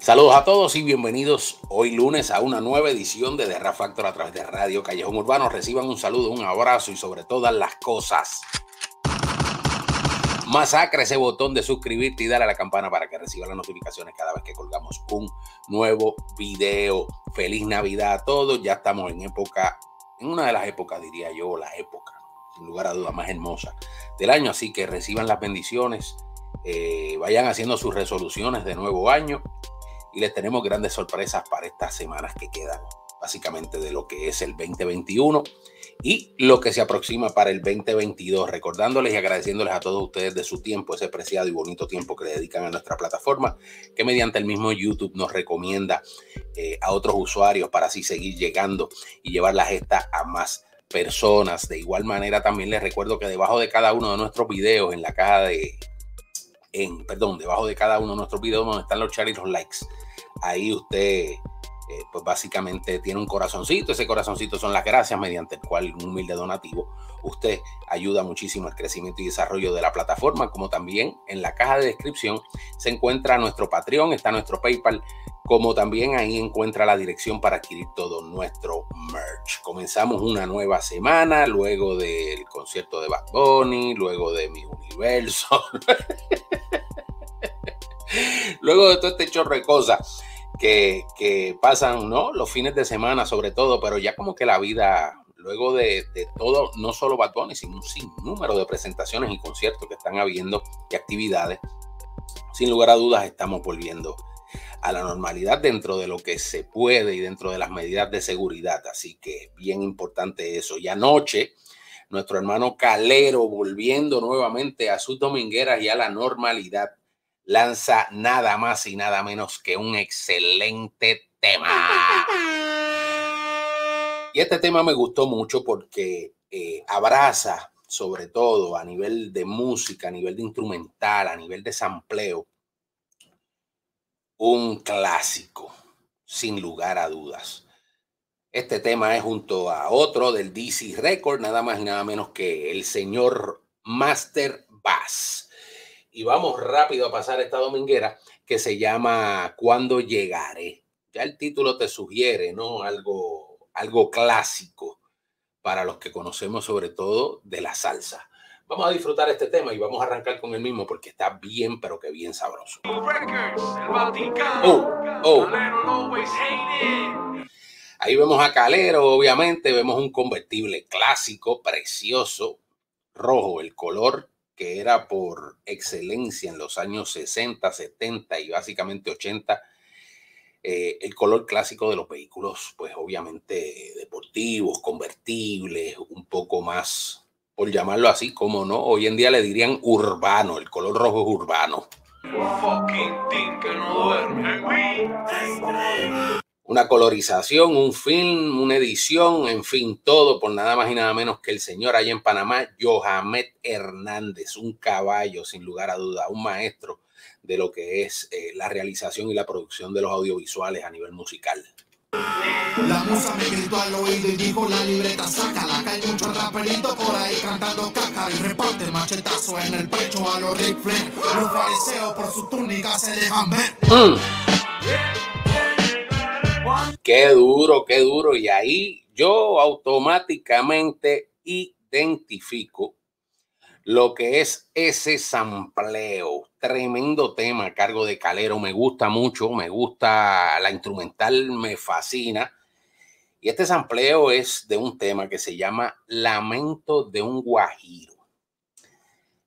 Saludos a todos y bienvenidos hoy lunes a una nueva edición de The Factor a través de Radio Callejón Urbano. Reciban un saludo, un abrazo y sobre todas las cosas. Masacre ese botón de suscribirte y darle a la campana para que reciba las notificaciones cada vez que colgamos un nuevo video. Feliz Navidad a todos. Ya estamos en época, en una de las épocas, diría yo, la época, sin lugar a dudas, más hermosa del año. Así que reciban las bendiciones, eh, vayan haciendo sus resoluciones de nuevo año y les tenemos grandes sorpresas para estas semanas que quedan, básicamente de lo que es el 2021 y lo que se aproxima para el 2022, recordándoles y agradeciéndoles a todos ustedes de su tiempo, ese preciado y bonito tiempo que le dedican a nuestra plataforma, que mediante el mismo YouTube nos recomienda eh, a otros usuarios para así seguir llegando y llevar la gesta a más personas. De igual manera, también les recuerdo que debajo de cada uno de nuestros videos, en la caja de, en, perdón, debajo de cada uno de nuestros videos donde están los char y los likes, ahí usted eh, pues básicamente tiene un corazoncito. Ese corazoncito son las gracias mediante el cual un humilde donativo usted ayuda muchísimo al crecimiento y desarrollo de la plataforma, como también en la caja de descripción se encuentra nuestro Patreon, está nuestro PayPal, como también ahí encuentra la dirección para adquirir todo nuestro merch. Comenzamos una nueva semana luego del concierto de Bad Bunny, luego de mi universo. luego de todo este chorro de cosas que, pasan, ¿no? Los fines de semana sobre todo, pero ya como que la vida, luego de, todo, no solo Bad Bunny, sino un sinnúmero de presentaciones y conciertos que están habiendo y actividades, sin lugar a dudas estamos volviendo a la normalidad dentro de lo que se puede y dentro de las medidas de seguridad. Así que bien importante eso. Y anoche, nuestro hermano Calero volviendo nuevamente a sus domingueras y a la normalidad lanza nada más y nada menos que un excelente tema. Y este tema me gustó mucho porque eh, abraza, sobre todo a nivel de música, a nivel de instrumental, a nivel de sampleo, un clásico, sin lugar a dudas. Este tema es junto a otro del DC Record, nada más y nada menos que el señor Master Bass y vamos rápido a pasar esta dominguera que se llama Cuando llegaré. Ya el título te sugiere, ¿no? Algo, algo clásico para los que conocemos sobre todo de la salsa. Vamos a disfrutar este tema y vamos a arrancar con el mismo porque está bien, pero que bien sabroso. Oh, oh. Ahí vemos a Calero, obviamente, vemos un convertible clásico, precioso, rojo, el color que era por excelencia en los años 60, 70 y básicamente 80, eh, el color clásico de los vehículos, pues obviamente deportivos, convertibles, un poco más, por llamarlo así, como no, hoy en día le dirían urbano, el color rojo es urbano una colorización, un film, una edición, en fin, todo por nada más y nada menos que el señor allá en Panamá, Johamed Hernández, un caballo, sin lugar a duda, un maestro de lo que es eh, la realización y la producción de los audiovisuales a nivel musical. La musa me gritó al oído y dijo la libreta, sácala, que hay mucho raperito por ahí cantando caca y reparte machetazo en el pecho a los Rick Flair. Los fariseos por su túnica se dejan ver. Mm. Qué duro, qué duro. Y ahí yo automáticamente identifico lo que es ese sampleo. Tremendo tema a cargo de Calero. Me gusta mucho, me gusta la instrumental, me fascina. Y este sampleo es de un tema que se llama Lamento de un Guajiro.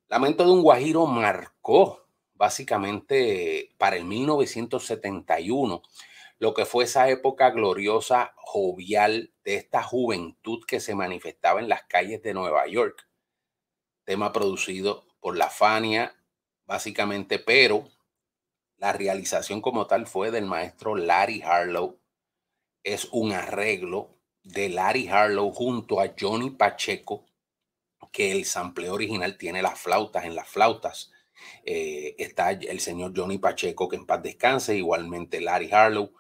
Lamento de un Guajiro marcó básicamente para el 1971 lo que fue esa época gloriosa, jovial de esta juventud que se manifestaba en las calles de Nueva York. Tema producido por la Fania, básicamente, pero la realización como tal fue del maestro Larry Harlow. Es un arreglo de Larry Harlow junto a Johnny Pacheco, que el sample original tiene las flautas en las flautas. Eh, está el señor Johnny Pacheco, que en paz descanse, igualmente Larry Harlow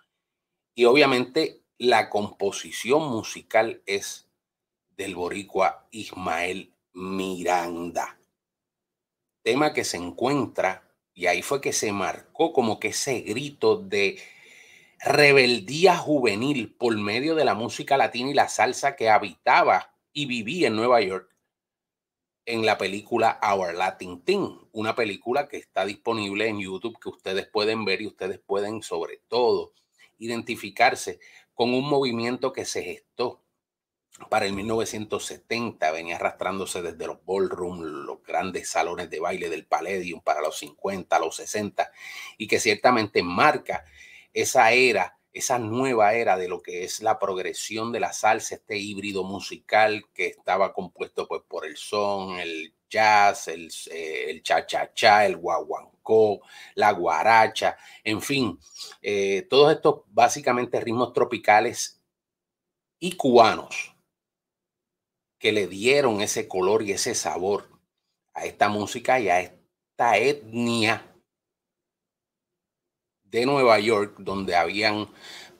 y obviamente la composición musical es del boricua Ismael Miranda. Tema que se encuentra Y ahí fue que se marcó como que ese grito de rebeldía juvenil por medio de la música latina y la salsa que habitaba y vivía en Nueva York en la película Our Latin Team, una película que está disponible en YouTube que ustedes pueden ver y ustedes pueden sobre todo identificarse con un movimiento que se gestó para el 1970, venía arrastrándose desde los ballroom, los grandes salones de baile del Palladium para los 50, los 60, y que ciertamente marca esa era, esa nueva era de lo que es la progresión de la salsa, este híbrido musical que estaba compuesto pues, por el son, el jazz, el, eh, el cha-cha-cha, el guaguancó, la guaracha, en fin, eh, todos estos básicamente ritmos tropicales y cubanos que le dieron ese color y ese sabor a esta música y a esta etnia de Nueva York, donde habían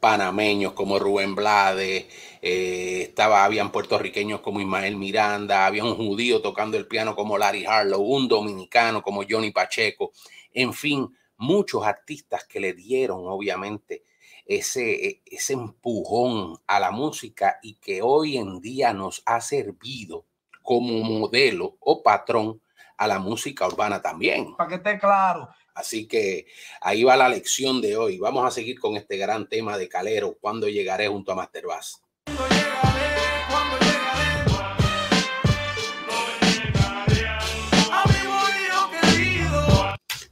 panameños como Rubén Blades, eh, estaba, habían puertorriqueños como Ismael Miranda, había un judío tocando el piano como Larry Harlow, un dominicano como Johnny Pacheco, en fin, muchos artistas que le dieron obviamente ese, e, ese empujón a la música y que hoy en día nos ha servido como modelo o patrón a la música urbana también. Para que esté claro, Así que ahí va la lección de hoy. Vamos a seguir con este gran tema de Calero, cuando llegaré junto a Master Bass.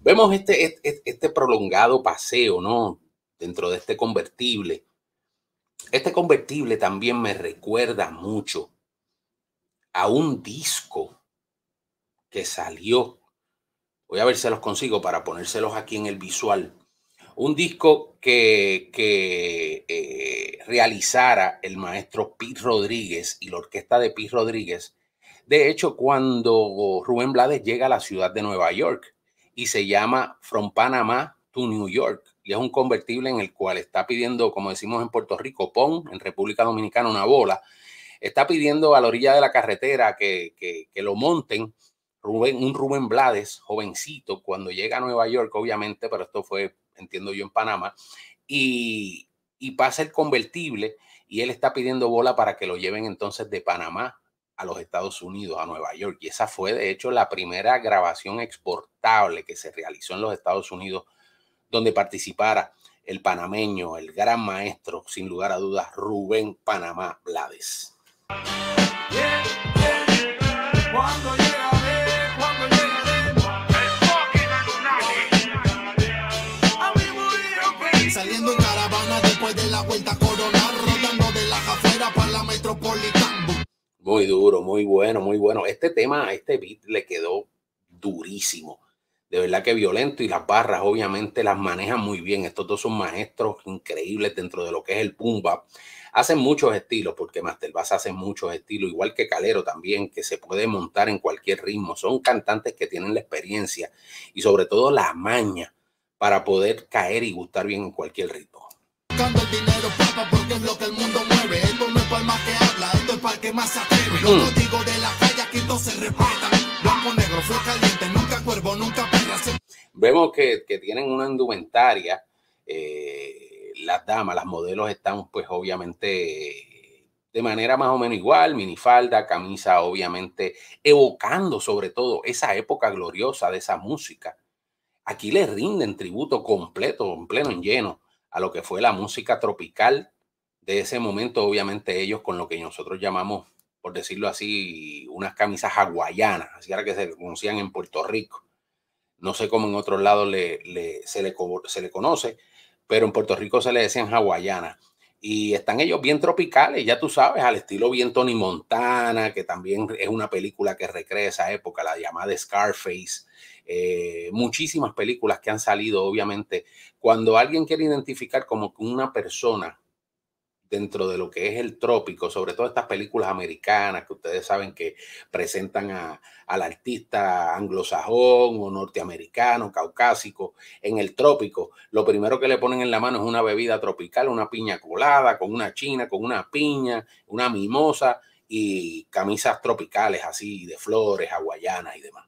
Vemos este, este, este prolongado paseo, ¿no? Dentro de este convertible. Este convertible también me recuerda mucho a un disco que salió Voy a ver si los consigo para ponérselos aquí en el visual. Un disco que, que eh, realizara el maestro Pete Rodríguez y la orquesta de Pete Rodríguez. De hecho, cuando Rubén Blades llega a la ciudad de Nueva York y se llama From Panama to New York, y es un convertible en el cual está pidiendo, como decimos en Puerto Rico, pon, en República Dominicana una bola, está pidiendo a la orilla de la carretera que, que, que lo monten un Rubén Blades, jovencito, cuando llega a Nueva York, obviamente, pero esto fue, entiendo yo, en Panamá, y, pasa el convertible y él está pidiendo bola para que lo lleven entonces de Panamá a los Estados Unidos, a Nueva York. Y esa fue, de hecho, la primera grabación exportable que se realizó en los Estados Unidos, donde participara el panameño, el gran maestro, sin lugar a dudas, Rubén Panamá Blades. Muy duro, muy bueno, muy bueno. Este tema, este beat le quedó durísimo. De verdad que violento y las barras obviamente las manejan muy bien. Estos dos son maestros increíbles dentro de lo que es el boom bap. Hacen muchos estilos porque Master Bass hace muchos estilos, igual que Calero también, que se puede montar en cualquier ritmo. Son cantantes que tienen la experiencia y sobre todo la maña para poder caer y gustar bien en cualquier ritmo. Vemos que, que, tienen una indumentaria. Eh, las damas, las modelos están pues obviamente de manera más o menos igual, minifalda, camisa obviamente evocando sobre todo esa época gloriosa de esa música. Aquí le rinden tributo completo, en pleno en lleno, a lo que fue la música tropical de ese momento, obviamente ellos con lo que nosotros llamamos por decirlo así, unas camisas hawaianas, así era que se conocían en Puerto Rico. No sé cómo en otros lados le, se, le, se le conoce, pero en Puerto Rico se le decían hawaianas. Y están ellos bien tropicales, ya tú sabes, al estilo bien Tony Montana, que también es una película que recrea esa época, la llamada Scarface. Eh, muchísimas películas que han salido, obviamente. Cuando alguien quiere identificar como una persona dentro de lo que es el trópico, sobre todo estas películas americanas que ustedes saben que presentan a, al artista anglosajón o norteamericano, caucásico, en el trópico, lo primero que le ponen en la mano es una bebida tropical, una piña colada, con una china, con una piña, una mimosa y camisas tropicales así de flores, hawaianas y demás.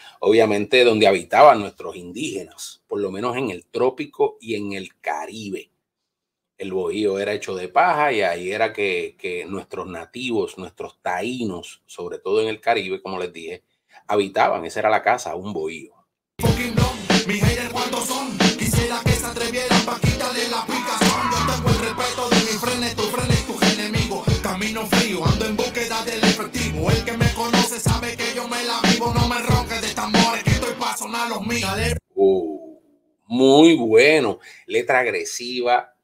obviamente donde habitaban nuestros indígenas, por lo menos en el trópico y en el Caribe. El bohío era hecho de paja y ahí era que, que nuestros nativos, nuestros taínos, sobre todo en el Caribe, como les dije, habitaban. Esa era la casa, un bohío. Quisiera que se atrevieran la muy bueno. Letra agresiva,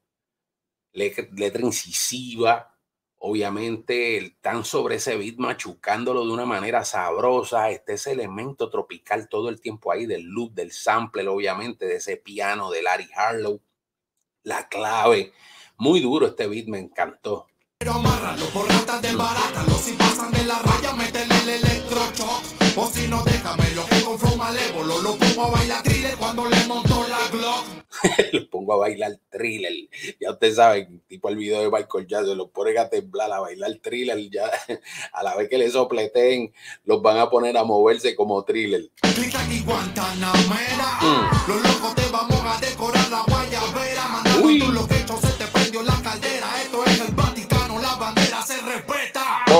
letra incisiva obviamente están sobre ese beat machucándolo de una manera sabrosa, este ese elemento tropical todo el tiempo ahí del loop, del sample, obviamente, de ese piano de Larry Harlow, la clave, muy duro este beat, me encantó. Pero amárralo por ratas de barátalo, si pasan de la raya, métele el electrochoc, o si no, déjamelo, que con flow malévolo, lo pongo a bailar thriller cuando le montó la Glock. los pongo a bailar thriller. Ya ustedes saben, tipo el video de Michael Jackson, los ponen a temblar, a bailar thriller. Ya a la vez que les sopleten, los van a poner a moverse como thriller. aquí Guantanamera. Mm. Los locos te vamos a decorar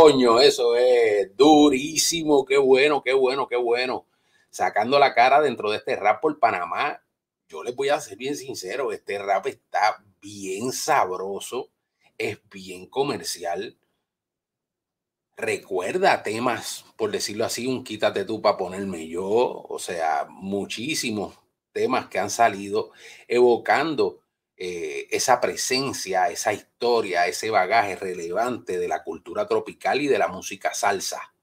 Coño, eso es durísimo. Qué bueno, qué bueno, qué bueno. Sacando la cara dentro de este rap por Panamá yo les voy a ser bien sincero, este rap está bien sabroso, es bien comercial. Recuerda temas, por decirlo así, un quítate tú para ponerme yo, o sea, muchísimos temas que han salido evocando eh, esa presencia, esa historia, ese bagaje relevante de la cultura tropical y de la música salsa.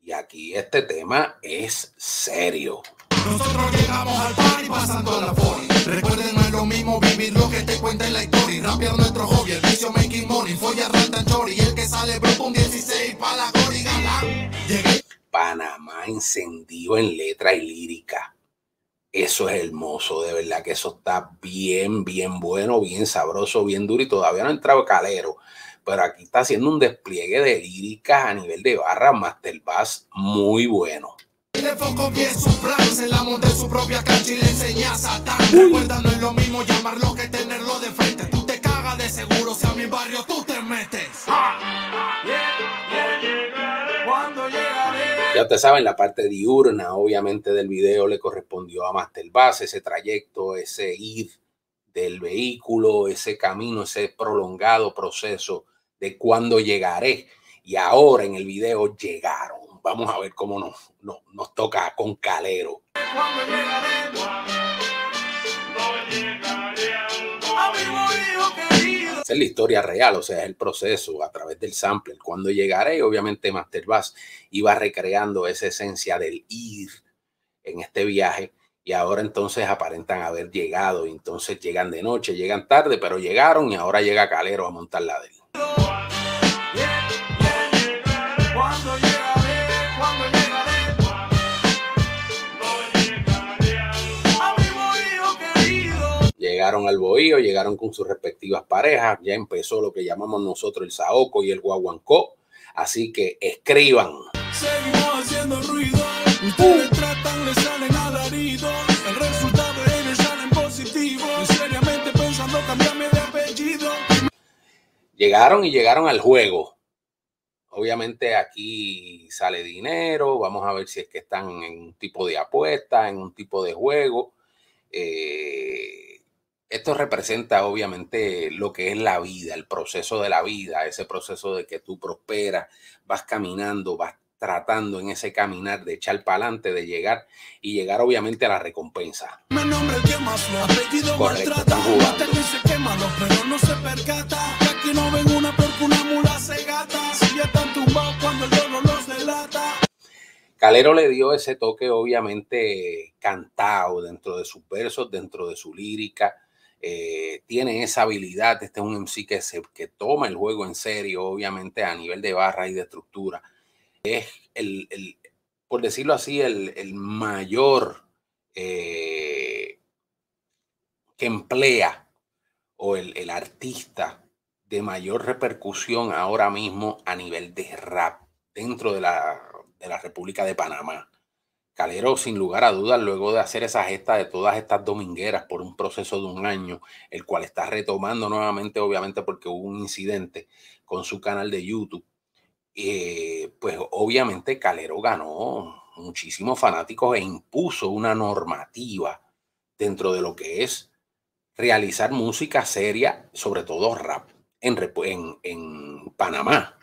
Y aquí este tema es serio. Nosotros llegamos al party pasando la fori. Recuerden, no es lo mismo vivir lo que te cuenta en la historia. Rapear nuestro hobby, el vicio making money. Folla, renta, chori. Y el que sale bro un 16 para la cori Llegué. Panamá encendido en letra y lírica. Eso es hermoso, de verdad que eso está bien, bien bueno, bien sabroso, bien duro y todavía no ha entrado calero, pero aquí está haciendo un despliegue de líricas a nivel de barra Master Bass muy bueno. Le foco bien su plan, la monta en su propia cancha y le enseña a Satán. Recuerda, no es lo mismo llamarlo que tenerlo de frente. Tú te cagas de seguro, si a mi barrio tú te metes. Ya ustedes saben, la parte diurna, obviamente, del video le correspondió a Master ese trayecto, ese ir del vehículo, ese camino, ese prolongado proceso de cuándo llegaré. Y ahora en el video llegaron vamos a ver cómo nos, nos, toca con Calero. Es la historia real, o sea, es el proceso a través del sample. Cuando llegaré, obviamente Master Bass iba recreando esa esencia del ir en este viaje y ahora entonces aparentan haber llegado. Entonces llegan de noche, llegan tarde, pero llegaron y ahora llega Calero a montar la de. Llegaron al bohío, llegaron con sus respectivas parejas, ya empezó lo que llamamos nosotros el saoco y el guaguancó, así que escriban. Seguimos haciendo ruido, ustedes tratan, le salen alarido, el resultado ellos salen positivo, seriamente pensando cambiarme de apellido. Llegaron y llegaron al juego. Obviamente aquí sale dinero, vamos a ver si es que están en un tipo de apuesta, en un tipo de juego. Eh, esto representa obviamente lo que es la vida, el proceso de la vida, ese proceso de que tú prosperas, vas caminando, vas tratando en ese caminar de echar para adelante, de llegar y llegar obviamente a la recompensa. Correcto, están jugando. pero no se percata, aquí no ven una porque una mula se gata, si ya están tumbados cuando el dolor los delata. Calero le dio ese toque obviamente cantado dentro de sus versos, dentro de su lírica, eh, tiene esa habilidad. Este es un MC que, que toma el juego en serio, obviamente a nivel de barra y de estructura. Es el, por decirlo así, el, mayor eh, que emplea o el, artista de mayor repercusión ahora mismo a nivel de rap dentro de la República de Panamá. Calero, sin lugar a dudas, luego de hacer esa gesta de todas estas domingueras por un proceso de un año, el cual está retomando nuevamente, obviamente, porque hubo un incidente con su canal de YouTube, eh, pues obviamente Calero ganó muchísimos fanáticos e impuso una normativa dentro de lo que es realizar música seria, sobre todo rap, en, en, en Panamá.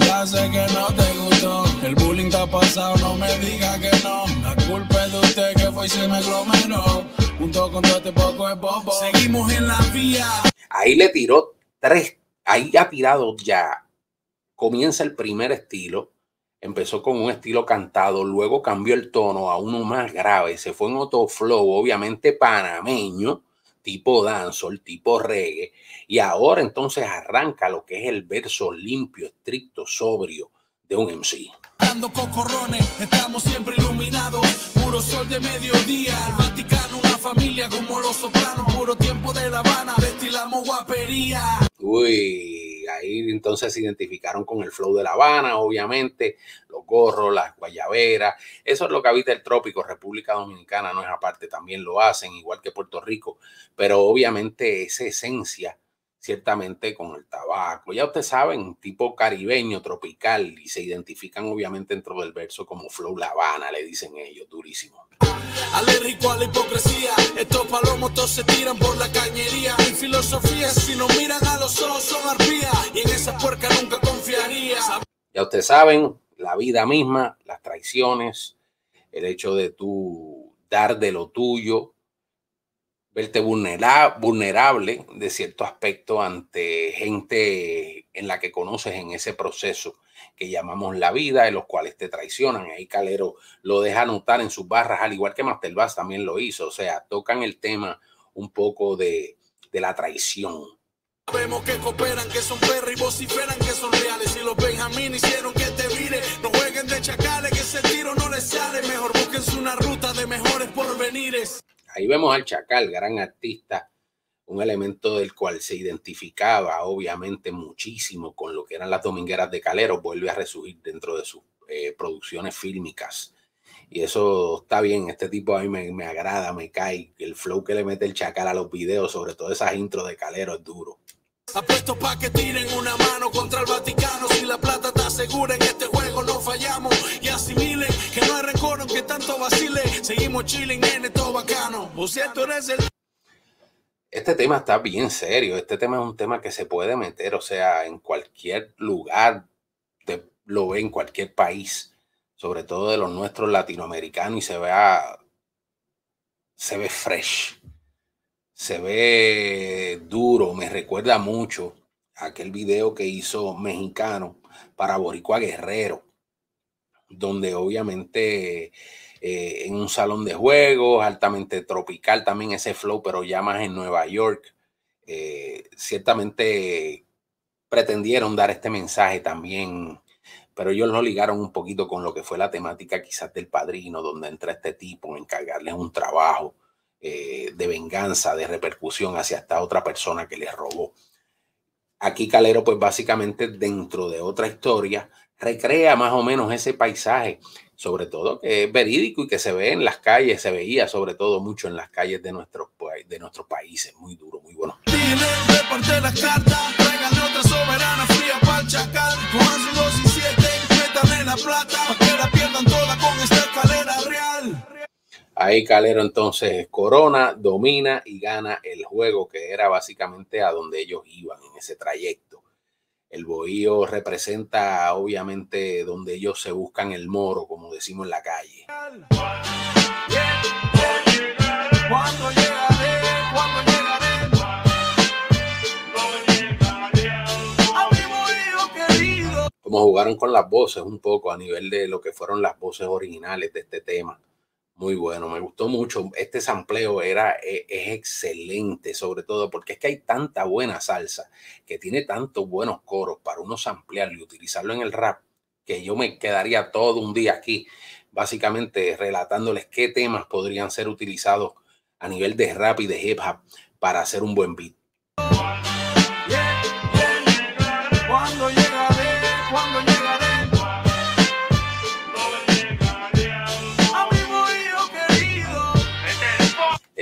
Ya sé que no el bullying ha pasado, no me diga que no. La culpa es de usted que fue y se me aglomeró. Junto con todo este poco de bobo, seguimos en la vía. Ahí le tiró tres, ahí ha tirado ya. Comienza el primer estilo, empezó con un estilo cantado, luego cambió el tono a uno más grave, se fue en otro flow, obviamente panameño, tipo dancehall, tipo reggae, y ahora entonces arranca lo que es el verso limpio, estricto, sobrio de un MC. Dando cocorrones, estamos siempre iluminados, puro sol de mediodía, el Vaticano, una familia como los sopranos, puro tiempo de La Habana, destilamos guapería. Uy, ahí entonces se identificaron con el flow de La Habana, obviamente, los gorros, las guayaberas, eso es lo que habita el trópico, República Dominicana no es aparte, también lo hacen, igual que Puerto Rico, pero obviamente esa esencia, ciertamente con el tabaco, ya ustedes saben, tipo caribeño, tropical, y se identifican obviamente dentro del verso como flow La Habana, le dicen ellos, durísimo. Alérgico a la hipocresía, estos palomos todos se tiran por la cañería. Filosofía si no miran a los ojos son arpías y en esa puerca nunca confiaría. Ya ustedes saben, la vida misma, las traiciones, el hecho de tú dar de lo tuyo, verte vulnerable de cierto aspecto ante gente en la que conoces en ese proceso que llamamos la vida, en los cuales te traicionan. Ahí Calero lo deja notar en sus barras, al igual que Master Bass también lo hizo. O sea, tocan el tema un poco de, de la traición. Sabemos que cooperan, que son perros y vociferan que son reales. Y los Benjamín hicieron que te vire. No jueguen de chacales, que ese tiro no les sale. Mejor búsquense una ruta de mejores porvenires. Ahí vemos al Chacal, gran artista un elemento del cual se identificaba obviamente muchísimo con lo que eran las domingueras de Calero, vuelve a resurgir dentro de sus eh, producciones fílmicas. Y eso está bien, este tipo a mí me, agrada, me cae, el flow que le mete el chacal a los videos, sobre todo esas intros de Calero es duro. Apuesto pa' que tiren una mano contra el Vaticano. Si la plata está segura en este juego, no fallamos. Y asimilen que no hay rencor, que tanto vacile. Seguimos chilling, nene, todo bacano. Vos cierto eres el este tema está bien serio. Este tema es un tema que se puede meter, o sea, en cualquier lugar, te, lo ve en cualquier país, sobre todo de los nuestros latinoamericanos, y se vea, se ve fresh, se ve duro. Me recuerda mucho aquel video que hizo mexicano para Boricua Guerrero, donde obviamente eh, en un salón de juegos, altamente tropical también ese flow, pero ya más en Nueva York. Eh, ciertamente pretendieron dar este mensaje también, pero ellos lo ligaron un poquito con lo que fue la temática quizás del padrino, donde entra este tipo en encargarles un trabajo eh, de venganza, de repercusión hacia esta otra persona que les robó. Aquí Calero, pues básicamente dentro de otra historia, recrea más o menos ese paisaje sobre todo que es verídico y que se ve en las calles, se veía sobre todo mucho en las calles de nuestros, de países, muy duro, muy bueno. Ahí Calero entonces corona, domina y gana el juego que era básicamente a donde ellos iban en ese trayecto. El bohío representa obviamente donde ellos se buscan el moro, como decimos en la calle. Como jugaron con las voces un poco a nivel de lo que fueron las voces originales de este tema. Muy bueno, me gustó mucho. Este sampleo era, e, es, excelente, sobre todo porque es que hay tanta buena salsa, que tiene tantos buenos coros para uno samplearlo y utilizarlo en el rap, que yo me quedaría todo un día aquí, básicamente relatándoles qué temas podrían ser utilizados a nivel de rap y de hip hop para hacer un buen beat.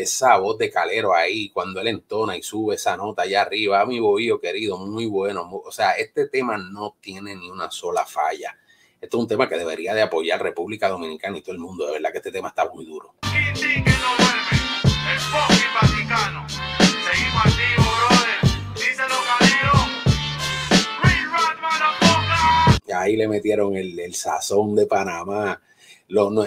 Esa voz de Calero ahí, cuando él entona y sube esa nota allá arriba, a mi bohío querido, muy bueno. O sea, este tema no tiene ni una sola falla. Esto es un tema que debería de apoyar República Dominicana y todo el mundo. De verdad que este tema está muy duro. Y ahí le metieron el, el sazón de Panamá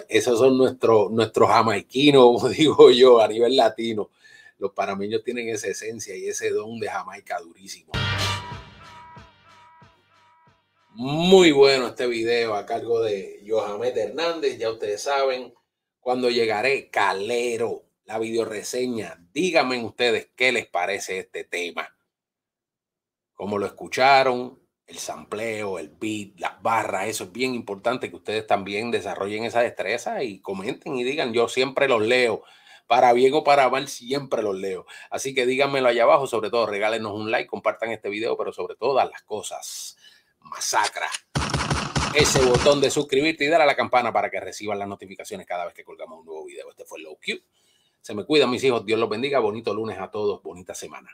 esos son nuestros, nuestros jamaiquinos, digo yo, a nivel latino. Los panameños tienen esa esencia y ese don de Jamaica durísimo. Muy bueno este video a cargo de Johamed Hernández. Ya ustedes saben, cuando llegaré, Calero, la videoreseña. Díganme ustedes qué les parece este tema. ¿Cómo lo escucharon? El sampleo, el beat, las barras, eso es bien importante que ustedes también desarrollen esa destreza y comenten y digan, yo siempre los leo, para bien o para mal, siempre los leo. Así que díganmelo allá abajo, sobre todo regálenos un like, compartan este video, pero sobre todas las cosas, masacra ese botón de suscribirte y dar a la campana para que reciban las notificaciones cada vez que colgamos un nuevo video. Este fue Low Q. Se me cuidan mis hijos, Dios los bendiga, bonito lunes a todos, bonita semana.